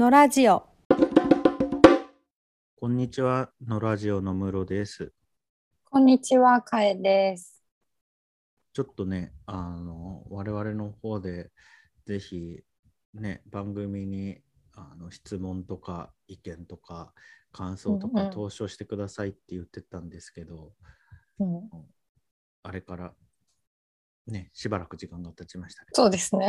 のラジオ。こんにちは、のラジオのムロです。こんにちは、かえです。ちょっとね、あの、我々の方で、ぜひ、ね、番組にあの質問とか意見とか感想とかうんうん投書してくださいって言ってたんですけど、うん、あれから、ね、しばらく時間が経ちましたね。そうですね。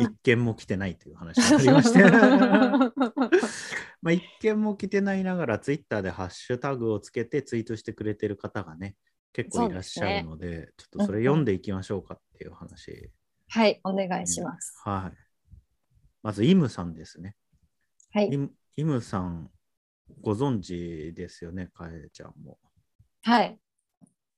い一件も来てないという話になりまして。まあ、一件も来てないながら、ツイッターでハッシュタグをつけてツイートしてくれてる方がね、結構いらっしゃるので、ちょっとそれ読んでいきましょうかっていう話。はい、お願いします。はい。まず、イムさんですね。はい、イムイムさん、ご存知ですよね、かえちゃんも。はい。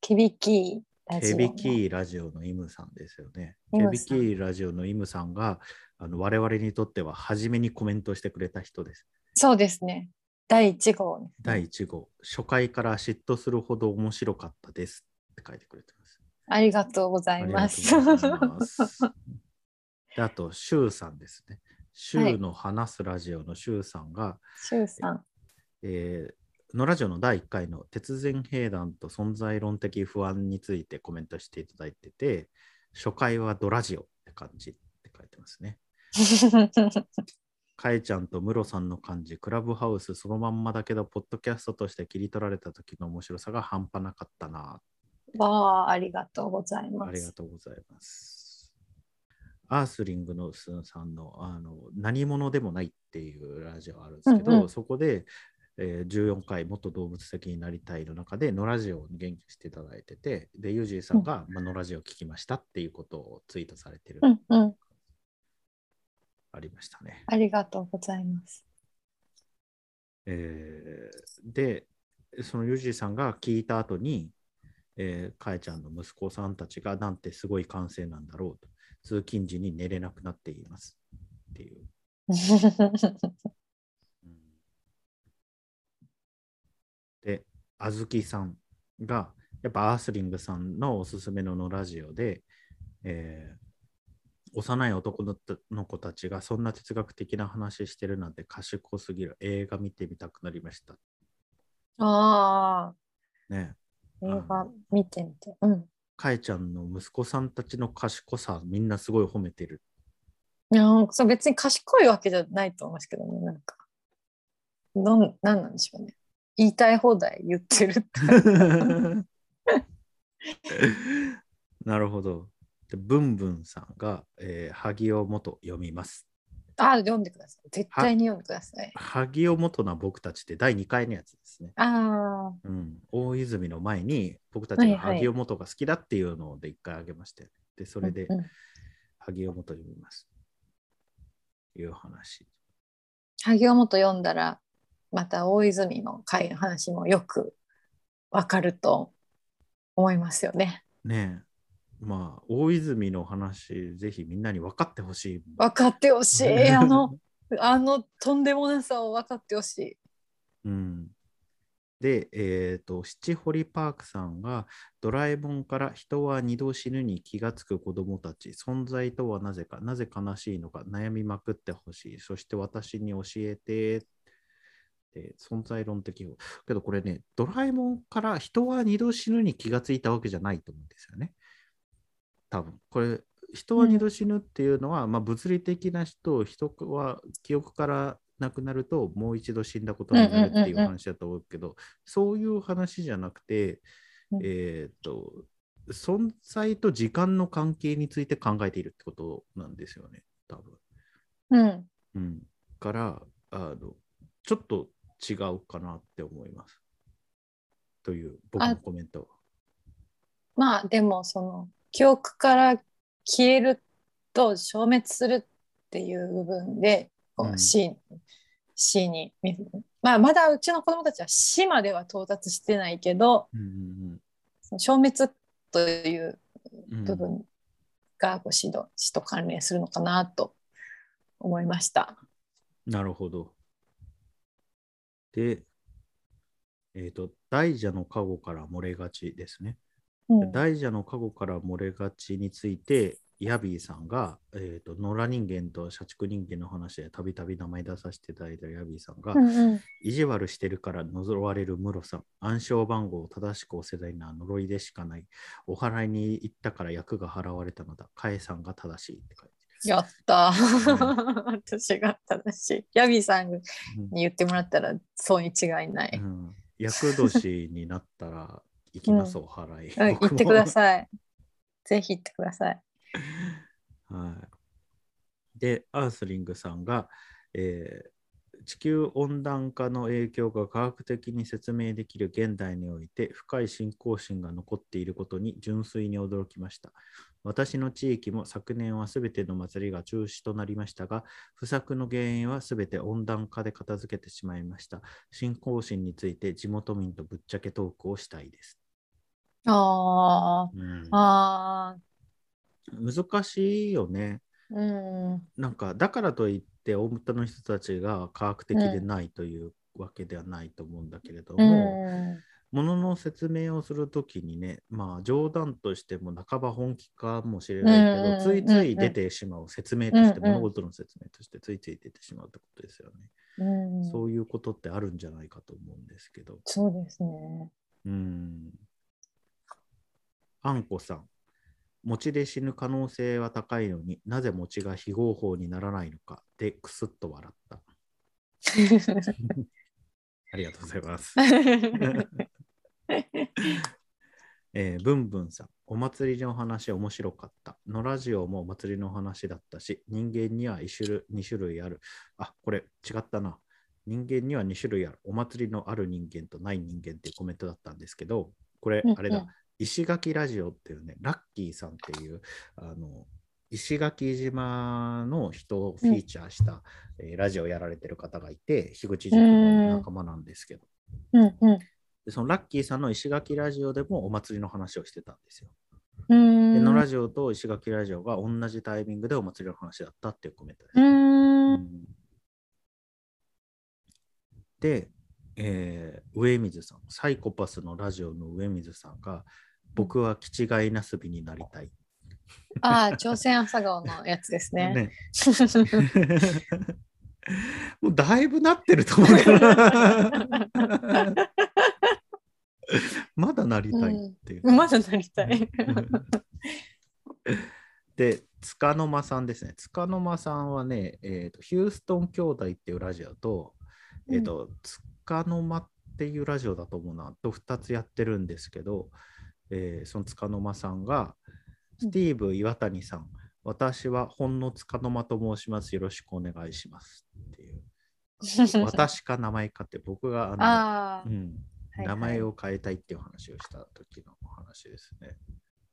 ケビキーラジオのイムさんですよね。イムさんケビキーラジオのイムさんがあの我々にとっては初めにコメントしてくれた人です。そうですね。第一号第1号、初回から嫉妬するほど面白かったですって書いてくれてます。ありがとうございます。あ あと、シュウさんですね。シュウの話すラジオのシュウさんが、しゅうさん。えーのラジオの第1回の鉄前兵団と存在論的不安についてコメントしていただいてて、初回はドラジオって感じって書いてますね。かえちゃんとムロさんの感じ、クラブハウスそのまんまだけど、ポッドキャストとして切り取られた時の面白さが半端なかったな。わあ、ありがとうございます。ありがとうございます。アースリングのスンさんのあの何者でもないっていうラジオあるんですけど、うんうんそこで、えー14回もっと動物的になりたいの中で野ラジオに言及していただいてて、で、ユージーさんが、まあ、野ラジオ聞きましたっていうことをツイートされてる、うんうん。ありましたね。ありがとうございます。えーで、そのユージーさんが聞いた後に、えー、かえちゃんの息子さんたちがなんてすごい歓声なんだろうと、通勤時に寝れなくなっていますっていう。あずきさんが、やっぱアースリングさんのおすすめののラジオで、えー幼い男のの子たちがそんな哲学的な話してるなんて賢すぎる映画見てみたくなりました。あね。あ、映画見てみて。うん。かえちゃんの息子さんたちの賢さ、みんなすごい褒めてる。いやそう別に賢いわけじゃないと思いますけどね、なんか。どんなんなんでしょうね。言いたい放題言ってるって。なるほど。でブンブンさんが、えー、萩尾元読みます。あ、読んでください。絶対に読んでください。萩尾元な僕たちって第2回のやつですね。ああ、うん、大泉の前に僕たちがはいはい萩尾元が好きだっていうので1回あげまして、で、それでうんうん萩尾元読みます。いう話。萩尾元読んだら、また大泉の回の話もよくわかると思いますよね。ねえ。まあ、大泉の話、ぜひみんなに分かってほしい。分かってほしい。あの、あのとんでもなさを分かってほしい。うん。で、えっ、と、七堀パークさんが、ドラえもんから人は二度死ぬに気がつく子供たち、存在とはなぜか、なぜ悲しいのか、悩みまくってほしい。そして私に教えて。で存在論的法けどこれね、ドラえもんから人は二度死ぬに気がついたわけじゃないと思うんですよね。多分これ、人は二度死ぬっていうのは、まあ物理的な人、人は記憶からなくなるともう一度死んだことになるっていう話だと思うけど、そういう話じゃなくて、うんえーっと、存在と時間の関係について考えているってことなんですよね、多分。うん。うん。から、あの、ちょっと違うかなって思います。という僕のコメント。まあでもその記憶から消えると消滅するっていう部分でこうんにまあまだうちの子供たちは死までは到達してないけどうんその消滅といううんうん部分がこう死と関連するのかなと思いました。なるほど。で、えっ、と、大蛇の加護から漏れがちですね。うん大蛇の加護から漏れがちについて、ヤビーさんが、えーと、野良人間と社畜人間の話でたびたび名前出させていただいたヤビーさんが、うんうん意地悪してるから呪われるムロさん。暗証番号を正しく押せないのは呪いでしかない。お払いに行ったから役が払われたのだ。カエさんが正しいって書いてやったー。私が正しい。ヤビーさんにる。言ってもらったらそうに違いない。うんうん厄年になったら行きます、お払い。うん、言ってください。ぜひ言ってください。はい、で、アースリングさんが、えー地球温暖化の影響が科学的に説明できる現代において深い信仰心が残っていることに純粋に驚きました。私の地域も昨年はすべての祭りが中止となりましたが、不作の原因はすべて温暖化で片付けてしまいました。信仰心について地元民とぶっちゃけトークをしたいです。あうんあ、あ難しいよね。あ、うん。なんかだからといって大元の人たちが科学的でないというわけではないと思うんだけれどうも、ん。ものの説明をするときにねまあ冗談としても半ば本気かもしれないけど、うんついつい出てしまう説明として、物事の説明としてついつい出てしまうってことですよね、うん、そういうことってあるんじゃないかと思うんですけど。そうですね。うん。あんこさん餅で死ぬ可能性は高いのになぜ餅が非合法にならないのか？でくすっと笑った ありがとうございます。えー、ブンブンさん、お祭りの話面白かった。のラジオもお祭りの話だったし、人間には一種類2種類ある。あ、これ違ったな。人間には2種類ある。お祭りのある人間とない人間っていうコメントだったんですけど、これうんうんあれだ。石垣ラジオっていうね、ラッキーさんっていう、あの、石垣島の人をフィーチャーした、えーラジオをやられてる方がいて、樋口塾の仲間なんですけど、うんうんでそのラッキーさんの石垣ラジオでもお祭りの話をしてたんですよ。うで、ん。のラジオと石垣ラジオが同じタイミングでお祭りの話だったっていうコメントです。うん。うんで、えー上水さん、サイコパスのラジオの上水さんが、僕は気違いなすびになりたい。ああ、朝鮮朝顔のやつですね。ね もうだいぶなってると思うけどまだなりたいっていう。まだなりたい。で、つかの間さんですね。つかの間さんはね、えーと、ヒューストン兄弟っていうラジオと、えーと、つかの間っていうラジオだと思うな、と2つやってるんですけど、えーそのつかの間さんが、スティーブ岩谷さん、私はほんのつかの間と申します。よろしくお願いします。っていう。私か名前かって僕があの、う、ん、はい名前を変えたいっていう話をした時のお話ですね。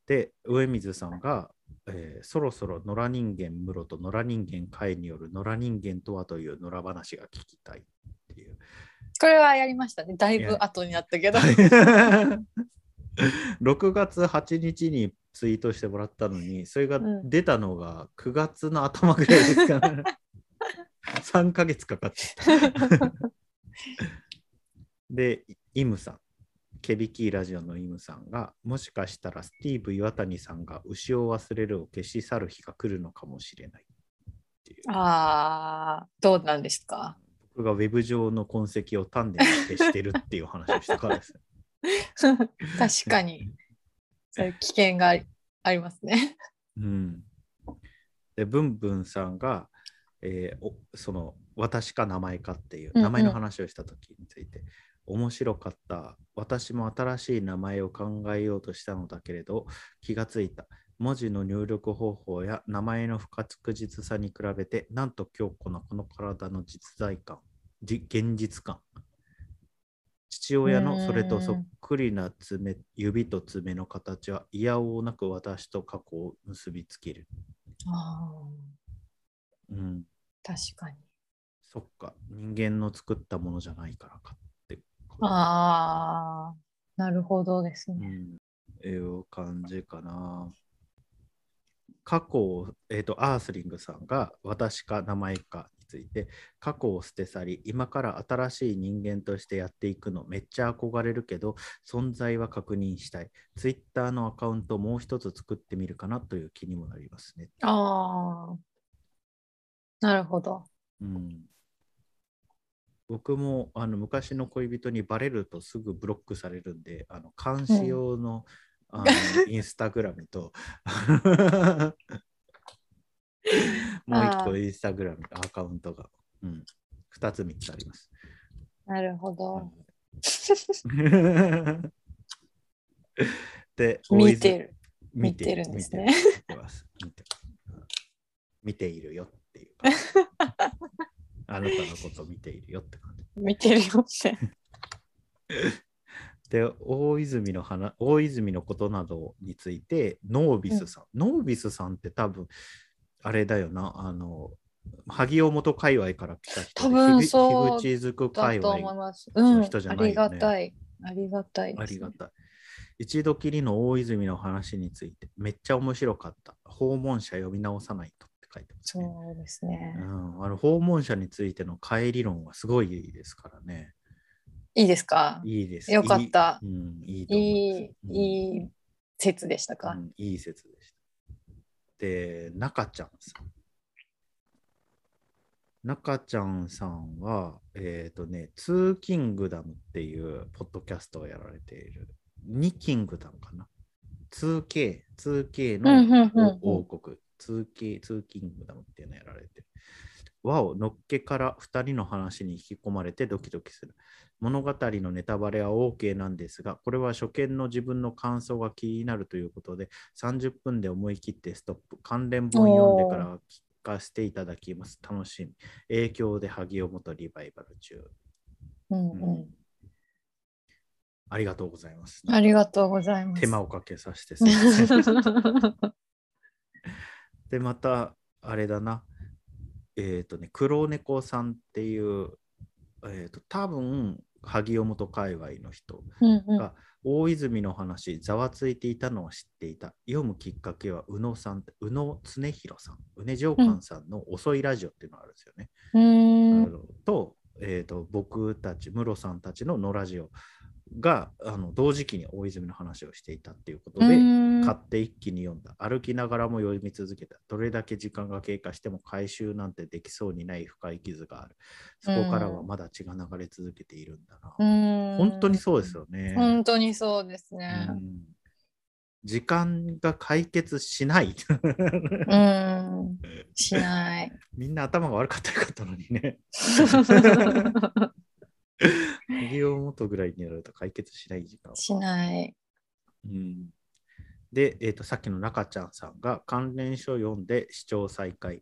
で、上水さんが、えーそろそろ野良人間室と野良人間会による野良人間とはという野良話が聞きたいっていう。これはやりましたね。だいぶ後になったけど。6月8日にツイートしてもらったのに、それがうん出たのが9月の頭ぐらいですかね。3ヶ月かかってた。で、イムさん、ケビキーラジオのイムさんが、もしかしたらスティーブ岩谷さんが牛を忘れるを消し去る日が来るのかもしれないっていう。ああ、どうなんですか？僕がウェブ上の痕跡を丹念に消してるっていう話をしたからです。確かに。そういう危険がありますね。うん、で、ブンブンさんが、えーおその私か名前かっていううんうん名前の話をした時について、面白かった。私も新しい名前を考えようとしたのだけれど、気がついた。文字の入力方法や名前の不確実さに比べて、なんと強固なこの体の実在感、じ現実感。父親のそれとそっくりな爪指と爪の形はいやおうなく私と過去を結びつける。あうん、あ、確かに。そっか、人間の作ったものじゃないからかって。ああ、なるほどですね。うん、いう感じかな。過去を、えーと、アースリングさんが私か名前かについて過去を捨て去り今から新しい人間としてやっていくのめっちゃ憧れるけど存在は確認したい Twitter のアカウントをもう一つ作ってみるかなという気にもなりますね。ああ。なるほど。うん、僕もあの昔の恋人にバレるとすぐブロックされるんであの監視用の,、あのインスタグラムと もう一個インスタグラムアカウントが、うん、2つ3つあります。なるほど。で、見てる。見見てるんですね見ているよっていう。あなたのこと見ているよって感じ。見てるよって。で、大泉の話、大泉のことなどについて、ノービスさん。ノービスさんって多分、あれだよな、あの、萩尾元界隈から来た人で、多分ひそう樋口づく界隈ます。うん。人じゃないよねありがたい。ありがたいです、ありがたい。一度きりの大泉の話について、めっちゃ面白かった。訪問者読み直さないとって書いてますね。そうですね。うん、あの訪問者についての乖離論はすごいですからね。いいですか？いいです。よかったいい,、うん、いいと思いい、うんいい説でしたか、うんいい説で。で、中ちゃんさん。中ちゃんさんは、えっ、とね、ツーキングダムっていうポッドキャストをやられている、2キングダムかな。2K、2K うんうんうんのうん王国、2K、2キングダムっていうのをやられてる。和をのっけから2人の話に引き込まれてドキドキする。物語のネタバレは OK なんですが、これは初見の自分の感想が気になるということで、30分で思い切ってストップ。関連本読んでから聞かせていただきます。楽しみ。影響で萩尾元リバイバル中。うんうん。ありがとうございます。ありがとうございます。手間をかけさせて。で、また、あれだな。えっ、とね、黒猫さんっていう、えっ、と、多分、萩尾元界隈の人が、大泉の話、ざわついていたのを知っていた。読むきっかけは、宇野さん、宇野恒弘さん、宇根上官さんの遅いラジオっていうのがあるんですよね。うーん。と,、えー、と僕たち、ムロさんたちの野ラジオがあの同時期に大泉の話をしていたっていうことで、うん買って一気に読んだ。歩きながらも読み続けた。どれだけ時間が経過しても回収なんてできそうにない深い傷がある。そこからはまだ血が流れ続けているんだな。うん本当にそうですよね。本当にそうですね。うん時間が解決しない。うん。しない。みんな頭が悪かったらよかったのにね。右を元ぐらいにやると解決しない時間は。しない。うん、で、えーと、さっきの中ちゃんさんが関連書を読んで視聴再開。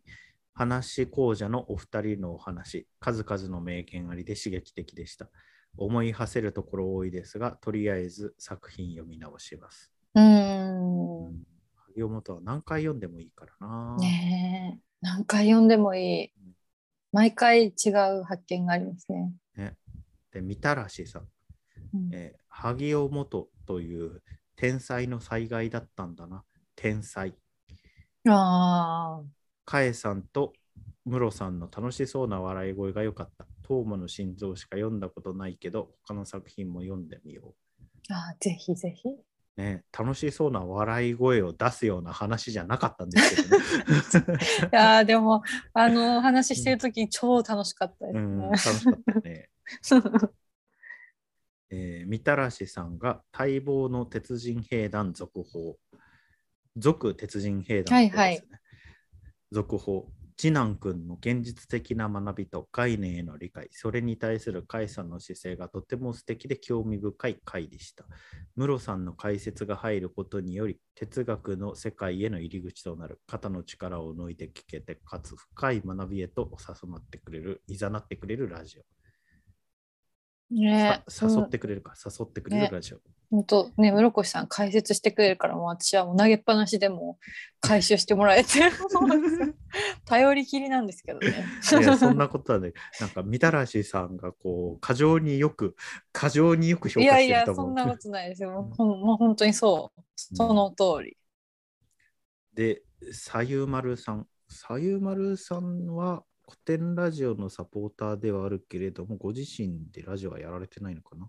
話講者のお二人のお話、数々の名言ありで刺激的でした。思い馳せるところ多いですが、とりあえず作品読み直します。うん。うん萩尾元は何回読んでもいいからな。ねえ。何回読んでもいい。毎回違う発見がありますね。で、みたらしさん。うんえー萩尾元という天才の災害だったんだな。天才。ああ。かえさんとムロさんの楽しそうな笑い声が良かった。トーマの心臓しか読んだことないけど、他の作品も読んでみよあーぜひぜひ。う。ね、楽しそうな笑い声を出すような話じゃなかったんですけどね。いやーでもあの話してる時超楽しかったですうん、ね楽。しかったね。えーみたらしさんが待望の鉄人兵団続報。続鉄人兵団ってことですよね。続報。次男君の現実的な学びと概念への理解、それに対する甲斐さんの姿勢がとても素敵で興味深い回でした。ムロさんの解説が入ることにより、哲学の世界への入り口となる肩の力を抜いて聞けて、かつ深い学びへと誘ってくれる、いざなってくれるラジオ。ねさ誘ってくれるか、誘ってくれるラジオ。本当ね室越さん解説してくれるからもう私はもう投げっぱなしでも回収してもらえて 頼りきりなんですけどね。いや、そんなことはね、なんか、みたらしさんがこう、過剰によく、過剰によく評価いやいやしてると思う。そんなことないですよ。もうもう本当にそう。その通り。で、さゆまるさん。さゆまるさんは、古典ラジオのサポーターではあるけれども、ご自身でラジオはやられてないのかな？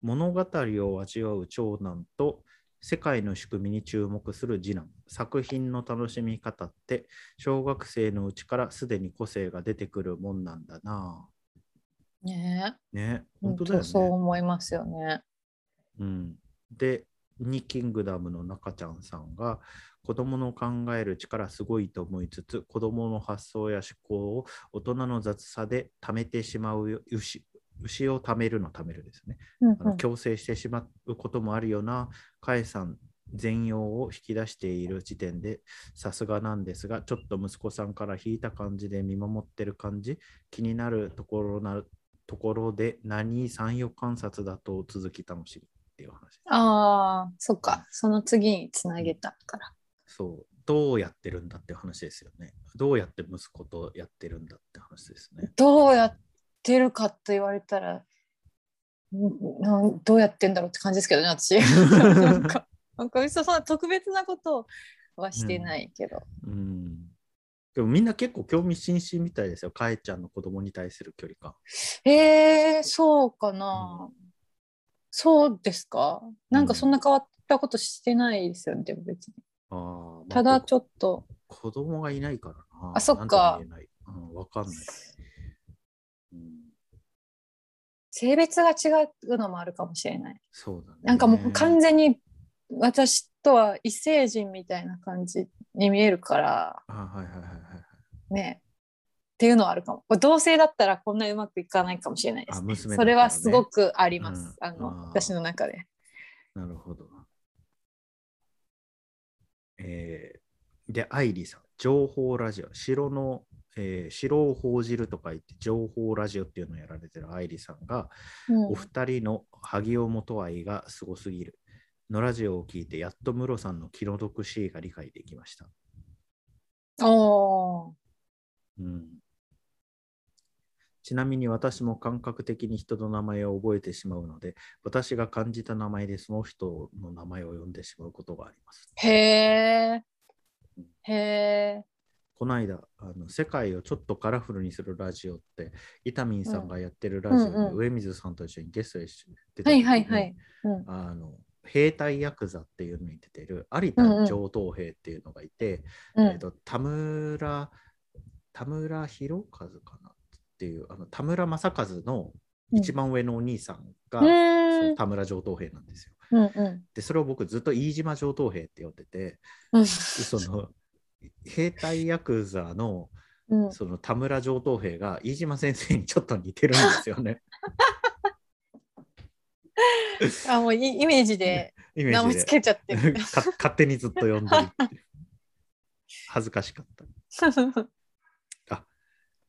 物語を味わう長男と世界の仕組みに注目する次男。作品の楽しみ方って小学生のうちからすでに個性が出てくるもんなんだな。ね。え。ね本当だよね。そう思いますよね。うん、でニキングダムの中ちゃんさんが子供の考える力すごいと思いつつ子供の発想や思考を大人の雑さで貯めてしまうよ牛牛を貯めるの貯めるですね。うんあの強制してしまうこともあるようなカエさん全容を引き出している時点でさすがなんですがちょっと息子さんから引いた感じで見守ってる感じ気になるところなところで何三予観察だと続き楽しみっていう話。ああ、そっか。その次につなげたから。そう。どうやってるんだっていう話ですよね。どうやって息子とやってるんだって話ですね。どうやってるかと言われたら、んなんどうやってんだろうって感じですけどね、私。なんか、なんかそんな特別なことはしてないけど。うん。でもみんな結構興味津々みたいですよ。カエちゃんの子供に対する距離感。えー、そうかな、そうですか？なんかそんな変わったことしてないですよね、でも別に。あーまあただちょっと、子供がいないからな。あそっかなんとも言えない。うん、わかんない。うん、性別が違うのもあるかもしれない。そうだね。なんかもう完全に私とは異星人みたいな感じに見えるから、あはいはいはいはい。ね。っていうのはあるかも。これ同性だったらこんなうまくいかないかもしれないです、ね。ねそれはすごくあります。うんあの私の中で。なるほど。えー、で、愛理さん、情報ラジオ、城の、えー城を報じるとか言って、情報ラジオっていうのをやられてる愛理さんが、うんお二人の萩尾元愛がすごすぎる。のラジオを聞いて、やっとムロさんの気の毒しいが理解できました。おーうんちなみに私も感覚的に人の名前を覚えてしまうので、私が感じた名前でその人の名前を呼んでしまうことがあります。へえ。へえ。この間あの、世界をちょっとカラフルにするラジオって、イタミンさんがやってるラジオで、うんうん上水さんと一緒にゲストで出てはいはいはい。うんあの兵隊ヤクザっていうのに出てる有田上等兵っていうのがいて、うんえー、と田村田村弘和かな？っていうあの田村正和の一番上のお兄さんが、うんの田村上等兵なんですよ。うんうでそれを僕ずっと飯島上等兵って呼んでてんうん。その兵隊ヤクザのうん。その田村上等兵が飯島先生にちょっと似てるんですよね。あもうイ イメージで。名前つけちゃって 勝手にずっと呼んでる恥ずかしかった。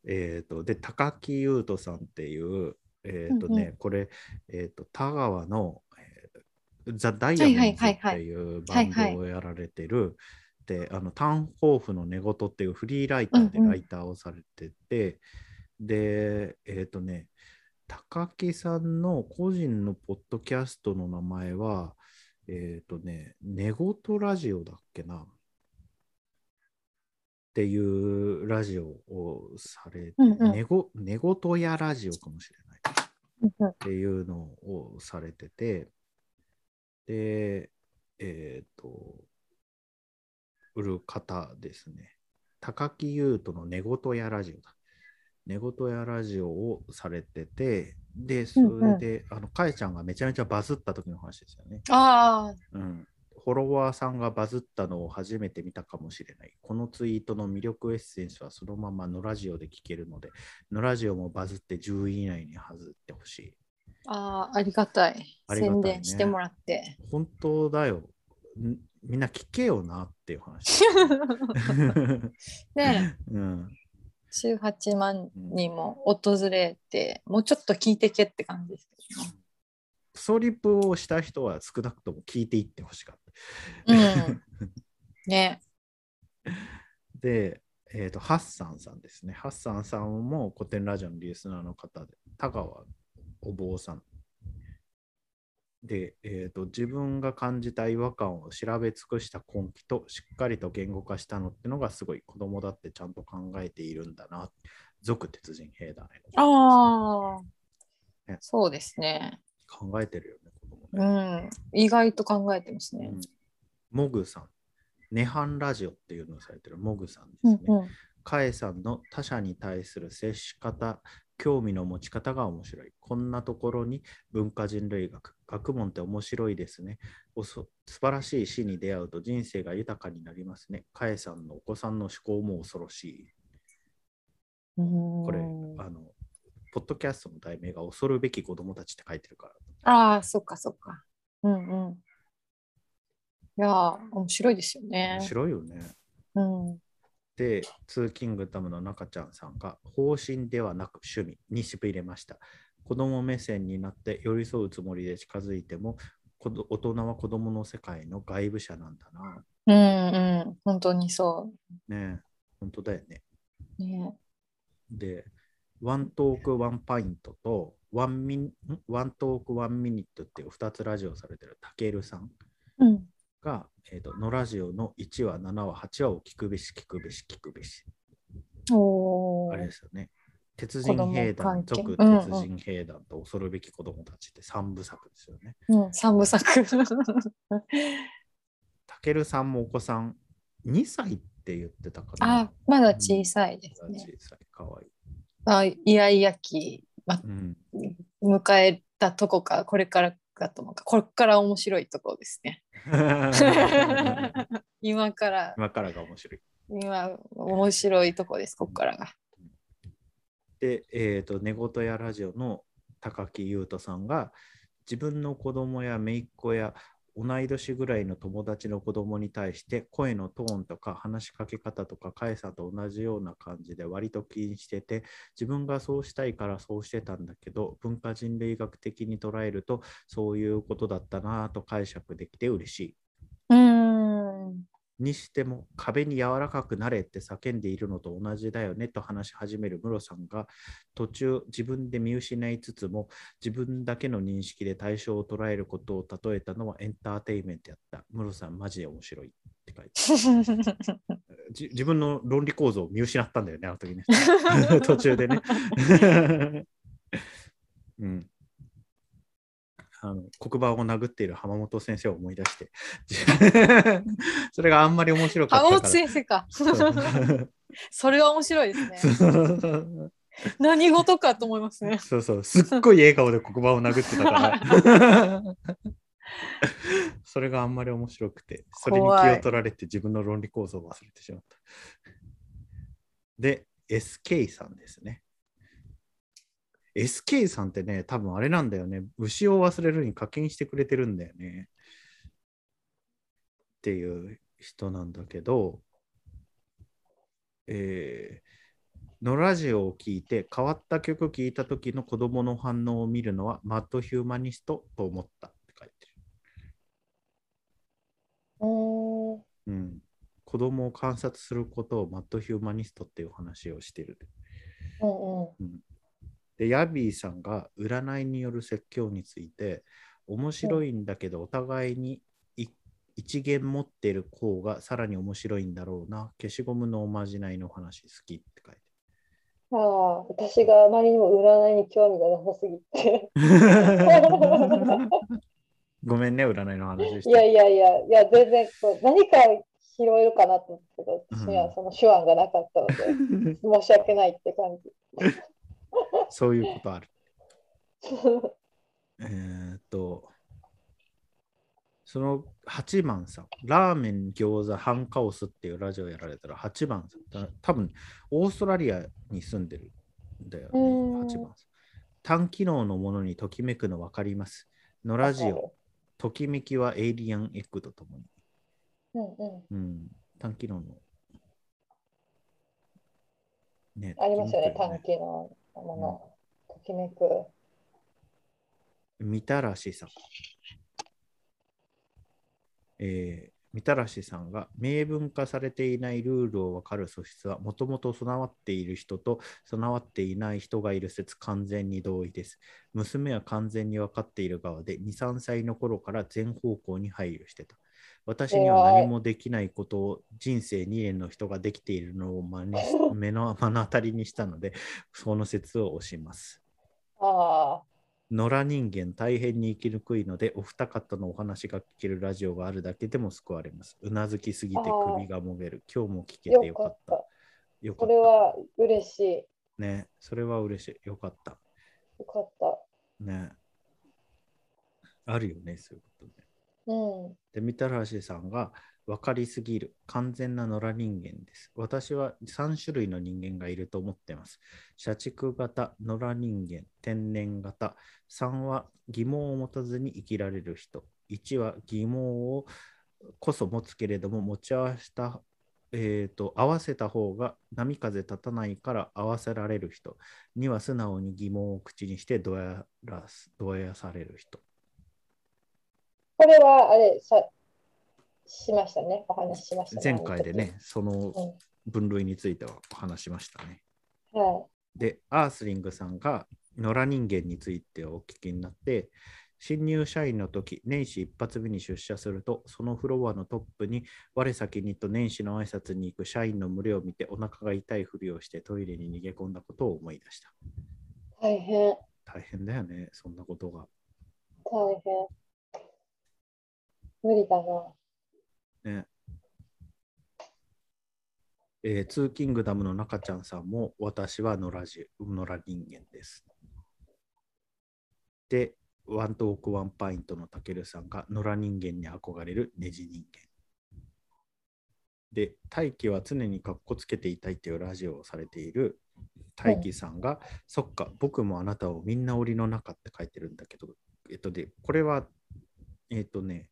あえっ、とで高木優斗さんっていうえっ、とね、うん。うこれ、えー、と田川の、えーザ・ダイヤモンズはいはいはいはい。っていうバンドをやられてる、であのタンホーフの寝言っていうフリーライターでうんうん。ライターをされてて、でえっ、とね高木さんの個人のポッドキャストの名前はえっ、とね寝言ラジオだっけなっていうラジオをされて、うんうん寝ご寝言やラジオかもしれないうんっていうのをされてて、で、えっ、と、売る方ですね。高木優斗の寝言やラジオだ。寝言やラジオをされてて、で、それで、あの、かえちゃんがめちゃめちゃバズった時の話ですよね。ああ、うん。フォロワーさんがバズったのを初めて見たかもしれない。このツイートの魅力エッセンスはそのままのラジオで聞けるので、のラジオもバズって10位以内に外ってほしい。ああ、ありがたい。たいね宣伝してもらって。本当だよ。んみんな聞けよなっていう話。ね うん、18万人も訪れて、もうちょっと聞いてけって感じですけどね。クソリプをした人は少なくとも聞いていってほしかった。うん。ね。で、えっ、と、ハッサンさんですね。ハッサンさんも古典ラジオのリスナーの方で、田川お坊さん。で、えーと、自分が感じた違和感を調べ尽くした根気としっかりと言語化したのってのがすごい子供だってちゃんと考えているんだな。俗鉄人兵団への。ああ、ね、そうですね。考えてるよね、子供ね。うん、意外と考えてますね。うん、モグさん、涅槃ラジオっていうのをされてるモグさんですね。うんうんカエさんの他者に対する接し方、興味の持ち方が面白い。こんなところに文化人類学、学問って面白いですね。おそ素晴らしい死に出会うと人生が豊かになりますね。カエさんのお子さんの思考も恐ろしい。これ、あの、ポッドキャストの題名が恐るべき子供たちって書いてるから。ああ、そっかそっか。うんうん。いや、面白いですよね。面白いよね。うん。で、ツーキングダムの中ちゃんさんが方針ではなく趣味にしびれました。子供目線になって寄り添うつもりで近づいても、大人は子供の世界の外部者なんだな。うんうん、本当にそう。ね本当だよね。ねで、ワントークワンパイントとワンミワントークワンミニットっていう2つラジオされてるたけるさんが、えーと、のラジオの1話、7話、8話を聞くべし、聞くべし、聞くべし。おあれですよね。鉄人兵団、続鉄人兵団と恐るべき子供たちって3部作ですよね。うん、3部作。たけるさんもお子さん2歳って言ってたかな。あ、まだ小さいですね。小さい、かわいい。あイヤイヤ期、まうん、迎えたとこか、これからかと思うか、これから面白いところですね。今から。今からが面白い。今、面白いとこです、ここからが。で、えっ、ー、と、寝言やラジオの高木優斗さんが、自分の子供や姪っ子や同い年ぐらいの友達の子供に対して声のトーンとか話しかけ方とか返さと同じような感じで割と気にしてて自分がそうしたいからそうしてたんだけど文化人類学的に捉えるとそういうことだったなぁと解釈できて嬉しい。うんにしても壁に柔らかくなれって叫んでいるのと同じだよねと話し始めるムロさんが途中自分で見失いつつも自分だけの認識で対象を捉えることを例えたのはエンターテインメントやった。ムロさんマジで面白いって書いて 自分の論理構造を見失ったんだよね、あの時ね。途中でね。うんあの黒板を殴っている浜本先生を思い出して それがあんまり面白かった浜本先生か。それは面白いですね。何事かと思いますね。そうそう。すっごい笑顔で黒板を殴ってたから。それがあんまり面白くてそれに気を取られて自分の論理構造を忘れてしまった。で SK さんですね SK さんってね、多分あれなんだよね。牛を忘れるに課金してくれてるんだよね。っていう人なんだけど、えー、のラジオを聞いて変わった曲聴いた時の子供の反応を見るのはマッドヒューマニストと思ったって書いてる。うん、子供を観察することをマッドヒューマニストっていう話をしてる。うんうんうんで、ヤビーさんが占いによる説教について、面白いんだけど、お互いに一元持ってる方がさらに面白いんだろうな。消しゴムのおまじないの話好きって書いて。ああ、私があまりにも占いに興味がなさすぎて。ごめんね、占いの話して。いやいやいや、いや全然こう何か拾えるかなと思ってけど、私にはその手腕がなかったので、申し訳ないって感じ。そういうことある。えっと、その8番さん、ラーメン、餃子、ハンカオスっていうラジオやられたら8番さん、多分オーストラリアに住んでるんだよね、8番さん。単機能のものにときめくの分かります。のラジオ、ときめきはエイリアンエッグとともに。うんうん。うん、単機能の。ね、ありますよね、単機能。もの、ときめく。みたらしさん。えー、みたらしさんが明文化されていないルールを分かる素質はもともと備わっている人と備わっていない人がいる説完全に同意です。娘は完全に分かっている側で2、3歳の頃から全方向に配慮してた。私には何もできないことを人生2年の人ができているのを真目の目の当たりにしたので、その説を推します。あ野良人間大変に生きにくいので、お二方のお話が聞けるラジオがあるだけでも救われます。うなずきすぎて首がもげる。今日も聞けあ、てよかっ。たた。よかった。それは嬉しい。ね、それは嬉しい。よかった。よかった。ね。あるよね、そういうことね。うん。で、みたらしさんが分かりすぎる完全な野良人間です。私は3種類の人間がいると思ってます。社畜型、野良人間、天然型。3は疑問を持たずに生きられる人。1は疑問をこそ持つけれども持ち合わせた、えー、と合わせた方が波風立たないから合わせられる人。2は素直に疑問を口にしてどやらすどやされる人。これはあれさしましたね。お話ししましたね。前回でね、そのう分類についてはお話しましたね。ん。はで、アースリングさんが野良人間についてお聞きになって、新入社員の時、年始一発目に出社すると、そのフロアのトップに我先にと年始の挨拶に行く社員の群れを見てお腹が痛いふりをしてトイレに逃げ込んだことを思い出した。い。大変。大変だよね、そんなことが。大変。無理だな。ね。えー、ツーキングダムの中ちゃんさんも私は野良じ野良人間です。で、ワントークワンパイントのたけるさんが野良人間に憧れるネジ人間。で、大輝は常にかっこつけていたいというラジオをされている大輝さんが、そっか、僕もあなたをみんな檻の中って書いてるんだけど、えっとで、これは、えっとね、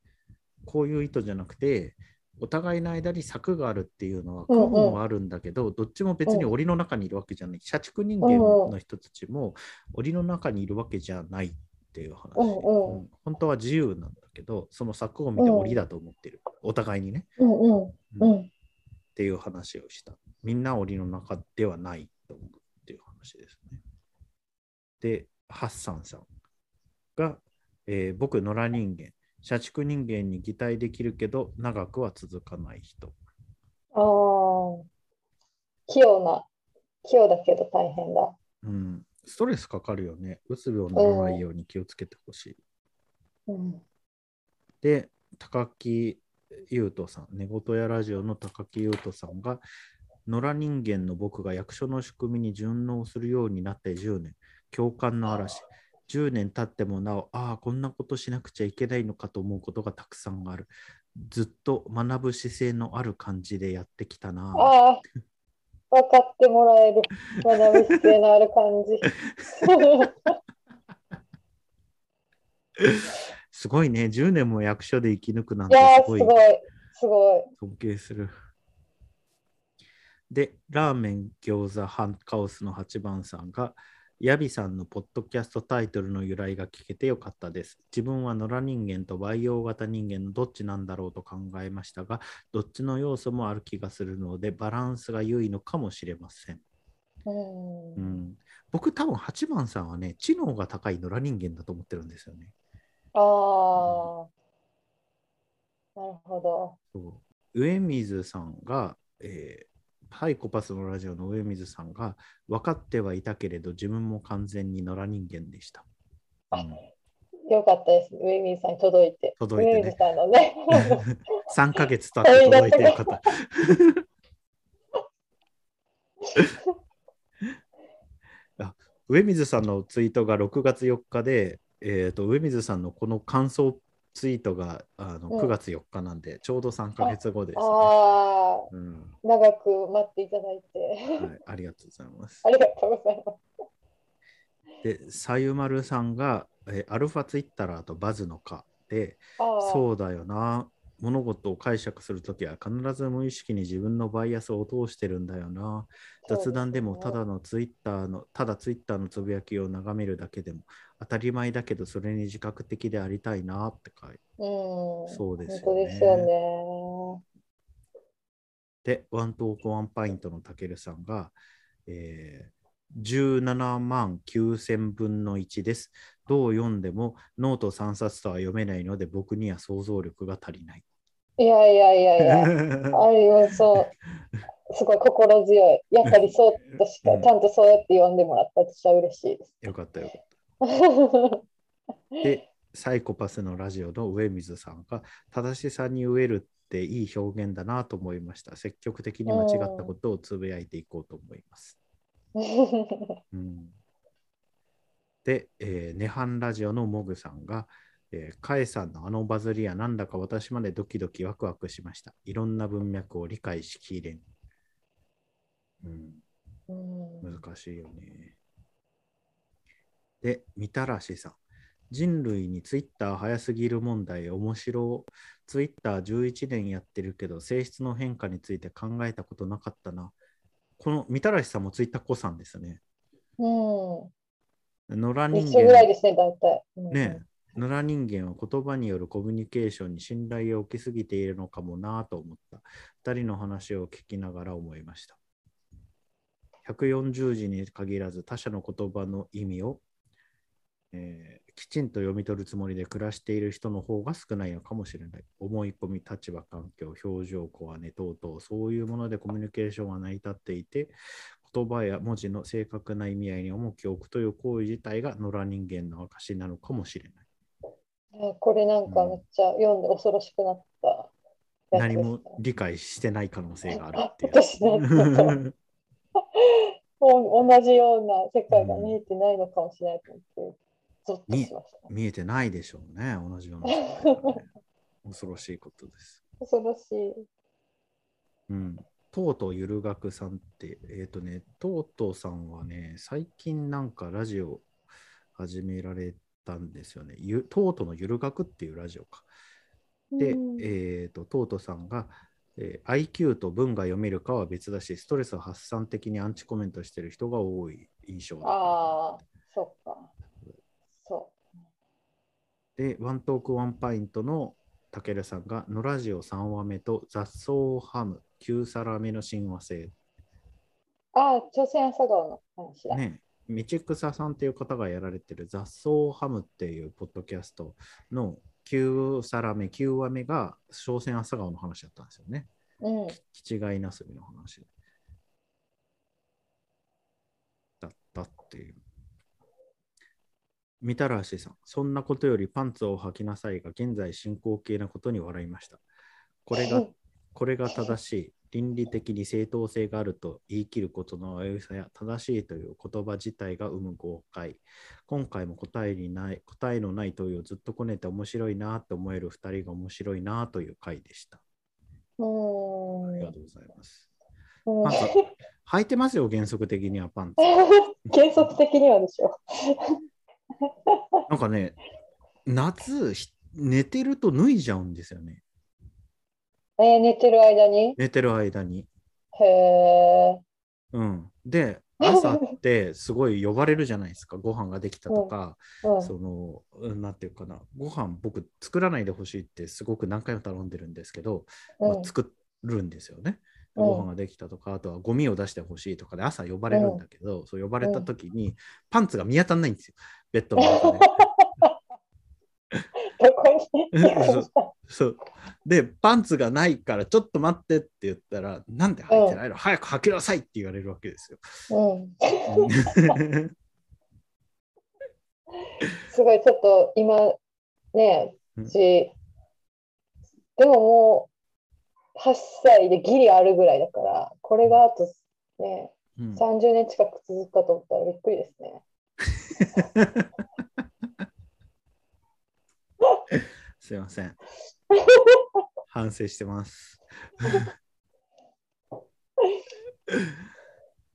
こういう意図じゃなくて、お互いの間に柵があるっていうのは、あるんだけど、どっちも別に檻の中にいるわけじゃない。社畜人間の人たちも檻の中にいるわけじゃないっていう話。うん本当は自由なんだけど、その柵を見て檻だと思ってる。お互いにね、うん。っていう話をした。みんな檻の中ではないと思うっていう話ですね。で、ハッサンさんが、えー僕、野良人間、社畜人間に擬態できるけど、長くは続かない人。ああ。器用な。器用だけど大変だ。うん、ストレスかかるよね。うつ病にならないように気をつけてほしい。うん。で、高木優斗さん、寝言やラジオの高木優斗さんが、野良人間の僕が役所の仕組みに順応するようになって10年、共感の嵐。10年経ってもなお、ああ、こんなことしなくちゃいけないのかと思うことがたくさんある。ずっと学ぶ姿勢のある感じでやってきたな。ああ。分かってもらえる。学ぶ姿勢のある感じ。すごいね、10年も役所で生き抜くなんてすごいすごい。すごい。尊敬する。で、ラーメン、餃子、ハンカオスの8番さんが、ヤビさんのポッドキャストタイトルの由来が聞けてよかったです。自分は野良人間と培養型人間のどっちなんだろうと考えましたが、どっちの要素もある気がするので、バランスが良いのかもしれません。うんう。ん、僕、多分8番さんはね、知能が高い野良人間だと思ってるんですよね。ああ。なるほど。そう上水さんが、えーサイコパスのラジオの上水さんが分かってはいたけれど自分も完全に野良人間でした。うんよかったです。上水さんに届いて。届いてね上水さんのね。3ヶ月経って届いてよかった。あ上水さんのツイートが6月4日で、えー、と上水さんのこの感想ツイートがあのうん9月4日なんで、ちょうど3ヶ月後です、ねああ、うん長く待っていただいて。はい。ありがとうございます あ。りがとうございます。で、さゆまるさんが、えーアルファツイッターとバズのかで、そうだよな。物事を解釈するときは必ず無意識に自分のバイアスを通してるんだよな。雑談でもただのツイッターの、ただツイッターのつぶやきを眺めるだけでも当たり前だけどそれに自覚的でありたいなって書いて。うん。そうですよねですよね。で、ワントークワンパイントのたけるさんが、えー17万9000分の1です。どう読んでもノート3冊とは読めないので僕には想像力が足りない。いやいやいやいや、あれはそう、すごい心強い。やっぱりそうとしか、うんちゃんとそうやって読んでもらった私は嬉しいです。よかったよかった。で、サイコパスのラジオの上水さんが正しさに飢えるっていい表現だなと思いました。積極的に間違ったことをつぶやいていこうと思います。うん、で、えー、ネハンラジオのモグさんが、えー、カエさんのあのバズりはなんだか私までドキドキワクワクしました。いろんな文脈を理解しきれん。うん、うん難しいよね。で、みたらしさん。人類にツイッター早すぎる問題面白ツイッター11年やってるけど性質の変化について考えたことなかったな。このみたらしさんもツイッター子さんですね。うん、野良人一緒ぐらい間ですね、大体。うんね野良人間は言葉によるコミュニケーションに信頼を置きすぎているのかもなと思った。二人の話を聞きながら思いました。140字に限らず他者の言葉の意味を、えーきちんと読み取るつもりで暮らしている人の方が少ないのかもしれない。思い込み、立場、環境、表情、コアネ等々、そういうものでコミュニケーションは成り立っていて、言葉や文字の正確な意味合いに重きを置くという行為自体が野良人間の証なのかもしれない。ねこれなんかめっちゃ読んで恐ろしくなったやつ何も理解してない可能性があるっていう。私なんか同じような世界が見えてないのかもしれないと思って、ゾッとしました。見えてないでしょうね、同じようなね、恐ろしいことです。恐ろしい。うん。とうとうゆるがくさんって、えっ、とね、とうとうさんはね、最近なんかラジオ始められたんですよね。ゆとうとうのゆるがくっていうラジオか。で、うんえっ、と、とうとうさんが、えー IQ と文が読めるかは別だし、ストレス発散的にアンチコメントしてる人が多い印象だああ、そっか。そで、ワントークワンパイントのたけるさんが、のラジオ3話目と雑草ハム9皿目の親和性。う。ああ、朝鮮朝顔の話だ。ね、道草さんっていう方がやられてる雑草ハムっていうポッドキャストの9皿目、9話目が朝鮮朝顔の話だったんですよね。うん。気違いなすびの話だったっていう。みたらしさん、そんなことよりパンツを履きなさいが現在進行形なことに笑いました。これが、これが正しい、倫理的に正当性があると言い切ることの危うさや正しいという言葉自体が生む誤解。今回も答えにない、答えのない問いをずっとこねて面白いなと思える2人が面白いなという回でした。うありがとうございます。うんパンツ履いてますよ、原則的にはパンツ。原則的にはでしょ。なんかね、夏、ひ寝てると脱いじゃうんですよね。えー寝てる間に？寝てる間に。へえ。うん。で、朝ってすごい呼ばれるじゃないですか。ご飯ができたとか、うんその、うんなんていうかな、ご飯僕作らないでほしいってすごく何回も頼んでるんですけど、まあ作るんですよね。うんご飯ができたとか、あとはゴミを出してほしいとかで朝呼ばれるんだけど、そう呼ばれた時にパンツが見当たんないんですよ。ベッドの中で。どこに？そう。で、パンツがないから、ちょっと待ってって言ったら、なんで履いてないの、早く履きなさいって言われるわけですよ。うん。すごいちょっと今ね、うんうちでももう8歳でギリあるぐらいだから、これがあとね、うん30年近く続くかと思ったらびっくりですね。すいません。反省してます。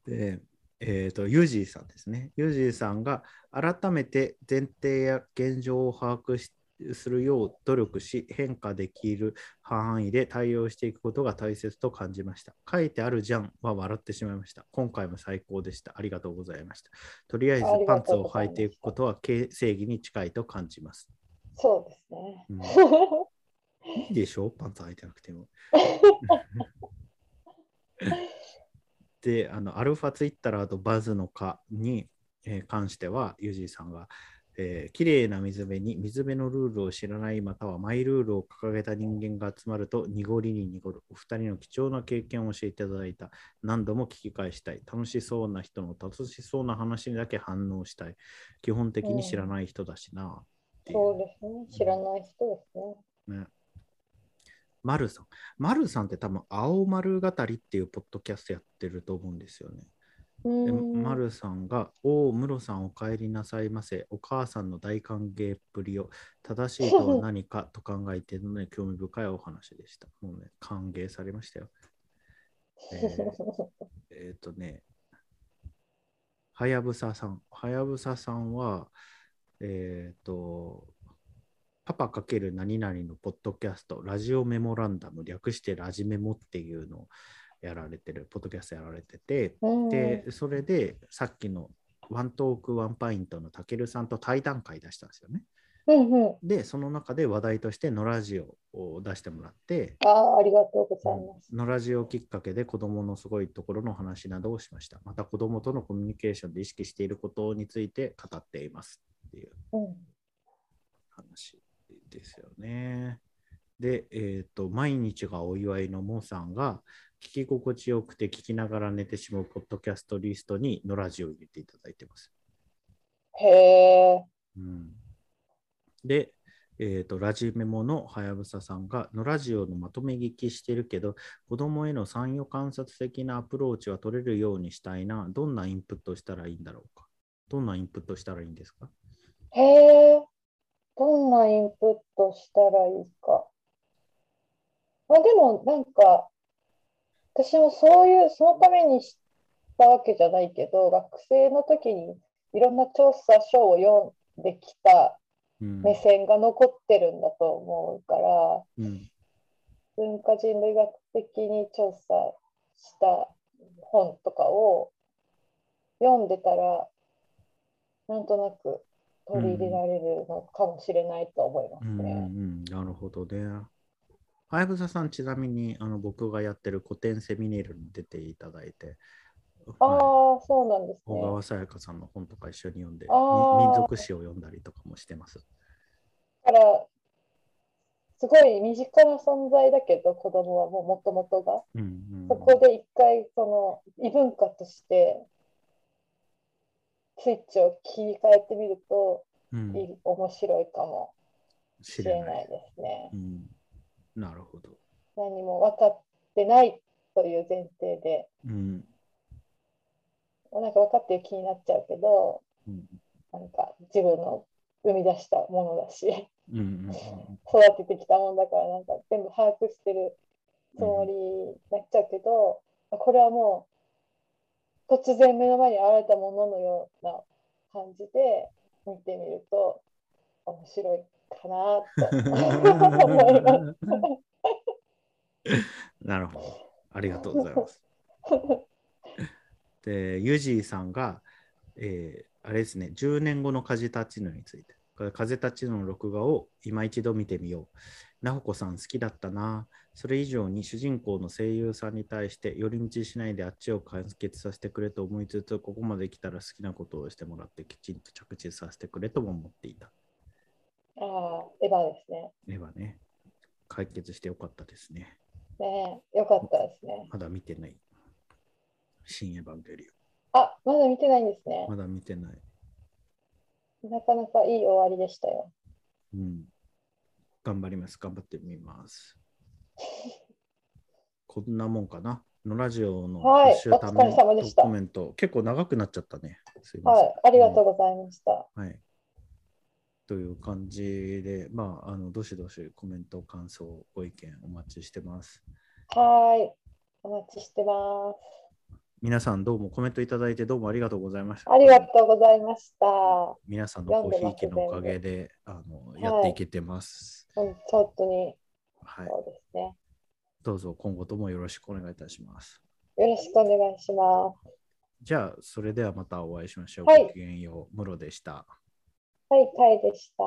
で、えっ、と、ユージーさんですね。ユージーさんが改めて前提や現状を把握しするよう努力し、変化できる範囲で対応していくことが大切と感じました。書いてあるじゃんは笑ってしまいました。今回も最高でした。ありがとうございました。とりあえずパンツを履いていくことは正義に近いと感じます。そうですね。うん いいでしょ？パンツ履いてなくても。で、あのアルファツイッターとバズのかに、えー関しては、ユージーさんが、えー、綺麗な水辺に水辺のルールを知らないまたはマイルールを掲げた人間が集まると濁りに濁るお二人の貴重な経験を教えていただいた何度も聞き返したい楽しそうな人の楽しそうな話にだけ反応したい基本的に知らない人だしな、うそうですね。知らない人ですね。ね。マルさん。マルさんって多分、青丸語りっていうポッドキャストやってると思うんですよね。で、うーんマルさんが、おお、ムロさんお帰りなさいませ。お母さんの大歓迎っぷりを正しいとは何かと考えているので、興味深いお話でした。もうね、歓迎されましたよ。えーえっ、とね、はやぶささん。はやぶささんは、えっ、と、パパかける何々のポッドキャスト、ラジオメモランダム、略してラジメモっていうのをやられてる、ポッドキャストやられてて、うんで、それでさっきのワントークワンパイントのたけるさんと対談会出したんですよね。で、その中で話題としてのラジオを出してもらって、ああ、ありがとうございます。のラジオきっかけで子供のすごいところの話などをしました。また子供とのコミュニケーションで意識していることについて語っていますっていううん。話ですよね。で、えっ、と、毎日がお祝いのモンさんが聞き心地よくて聞きながら寝てしまうポッドキャストリストにのラジオを入れていただいてます。へえ。うん、で、えーと、ラジメモのはやぶささんが、のラジオのまとめ聞きしてるけど、子供への参与観察的なアプローチは取れるようにしたいな。どんなインプットしたらいいんだろうか。どんなインプットしたらいいんですか？へえ。どんなインプットしたらいいか。まあでもなんか、私もそういう、そのためにしたわけじゃないけど、学生の時にいろんな調査書を読んできたうん。目線が残ってるんだと思うから、うん。文化人類学的に調査した本とかを読んでたら、なんとなく取り入れられるのかもしれないと思いまうんうんうすね。ん、なるほどね。はやぶささん、ちなみにあの僕がやってる古典セミネールに出ていただいて、あはいあ、そうなんですね。小川さやかさんの本とか一緒に読んで、民族史を読んだりとかもしてます。だから、すごい身近な存在だけど、子供はもう元々が。うんうんうんそこで一回、その異文化として、スイッチを切り替えてみると、うん。面白いかも知しれないですね。うん、なるほど。何も分かってないという前提で、うん。なんか分かってる気になっちゃうけど、うん。なんか自分の生み出したものだし、うんうん育ててきたものだから、なんか全部把握してるつもりになっちゃうけど、これはもう突然目の前に現れたもののような感じで見てみると面白いかなと思います。なるほど。ありがとうございます。で、ユージーさんが、えーあれですね、10年後の風立ちぬについて。これ風立ちぬの録画を今一度見てみよう。なほこさん好きだったな。それ以上に主人公の声優さんに対して寄り道しないであっちを完結させてくれと思いつつ、ここまで来たら好きなことをしてもらってきちんと着地させてくれとも思っていた。ああ、エヴァですね。ではね、解決してよかったですね。ねえ、よかったですね。まだ見てない。新エヴァンゲリあ、まだ見てないんですねオン。まだ見てない。なかなかいい終わりでしたよ。うん。頑張ります。頑張ってみます。こんなもんかな。のラジオのはいハッシュタグお疲れ様でしたコメント、結構長くなっちゃったね。すいません。はい、ありがとううございました。ん。はい。という感じで、まあ、あの、どしどしコメント、感想、ご意見お待ちしてます。はい、お待ちしてます。皆さんどうもコメントいただいてどうもありがとうございました。ありがとうございました。皆さんのごひいきのおかげであのやっていけてます。うん、本当にはい。そうですね。どうぞ今後ともよろしくお願いいたします。よろしくお願いします。じゃあ、それではまたお会いしましょう。はいごきげんよう。ムロでした。はい、タイでした。